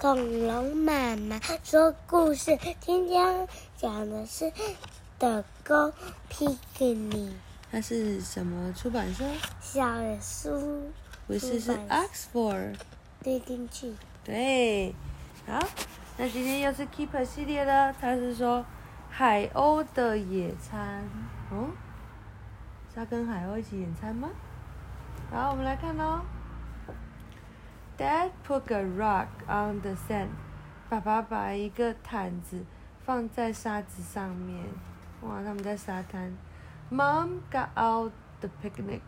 恐龙妈妈说故事。今天讲的是《The Go Picnic》。它是什么出版社？小书。不是，是 Oxford。对进去。对，好，那今天又是 Keeper 系列了。它是说海鸥的野餐。哦，是要跟海鸥一起野餐吗？好，我们来看喽。Dad put a rock on the sand。爸爸把一个毯子放在沙子上面。哇，他们在沙滩。Mom got out the picnic。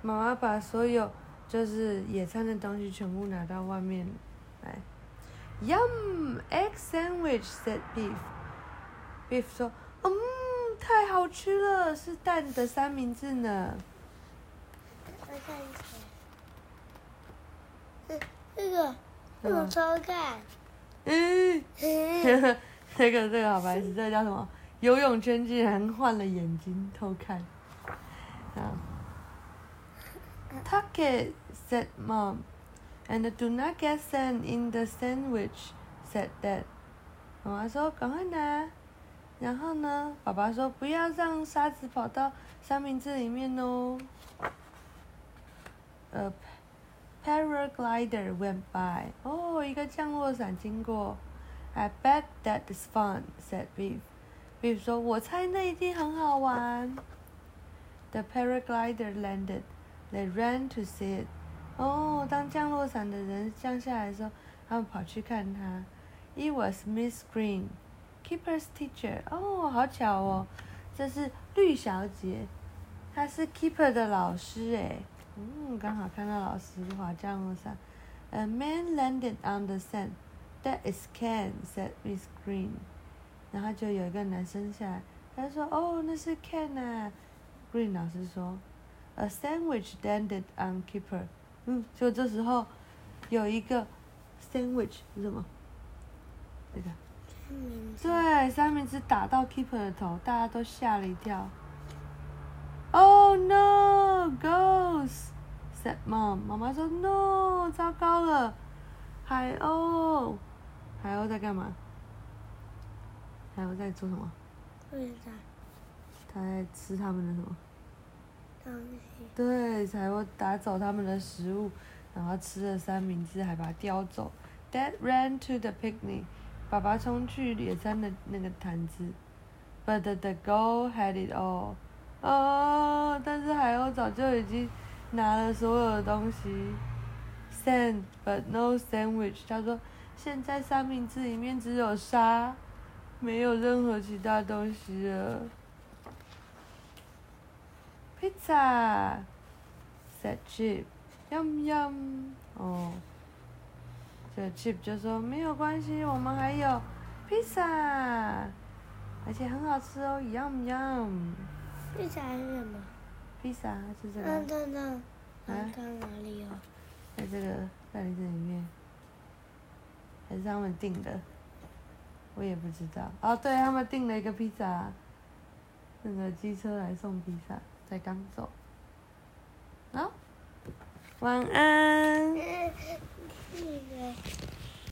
妈妈把所有就是野餐的东西全部拿到外面来。Yum, egg sandwich," said Beef. Beef 说：“嗯，太好吃了，是蛋的三明治呢。”这个，这个偷看。嗯，这个这个好白痴，这个叫什么？游泳圈竟然换了眼睛偷看。啊。Tuck it, said Mom, and do not get sand in the sandwich, said Dad. 妈妈说：“赶快拿。”然后呢？爸爸说：“不要让沙子跑到三明治里面哦。” A paraglider went by. 哦，一个降落伞经过。I bet that is fun, said Beef. Beef 说：“我猜那一定很好玩。” The paraglider landed. They ran to see it. 哦，当降落伞的人降下来的时候，他们跑去看它。It was Miss Green, Keeper's teacher. 哦，好巧哦，这是绿小姐，她是 Keeper 的老师诶。 嗯，刚好看到老师滑降落伞。A man landed on the sand. That is Ken, said Miss Green. 然后就有一个男生下来，他说：“哦，那是 Ken 啊。”Green 老师说。A sandwich landed on Keeper。嗯，就这时候有一个 sandwich 是什么？这个。对，三明治打到 Keeper 的头，大家都吓了一跳。Oh no, ghosts! said Mom。妈妈说 No，糟糕了，海鸥。海鸥在干嘛？海鸥在做什么？在。它在吃他们的什么？东西。对，海鸥打走他们的食物，然后吃了三明治，还把它叼走。Dad ran to the picnic，爸爸冲去野餐的那个坛子。But the goat had it all。哦，但是海鸥早就已经拿了所有的东西。Sand but no sandwich。他说，现在三明治里面只有沙，没有任何其他东西了。Pizza said Chip. Yum yum. 哦，这 Chip 就说没有关系，我们还有披萨，而且很好吃哦，Yum yum。披萨是什么？披萨是这个。嗯，等等，看看哪里有？在这个袋子里面，还是他们订的？我也不知道。哦，对他们订了一个披萨，那个机车来送披萨。才刚走，好，晚安。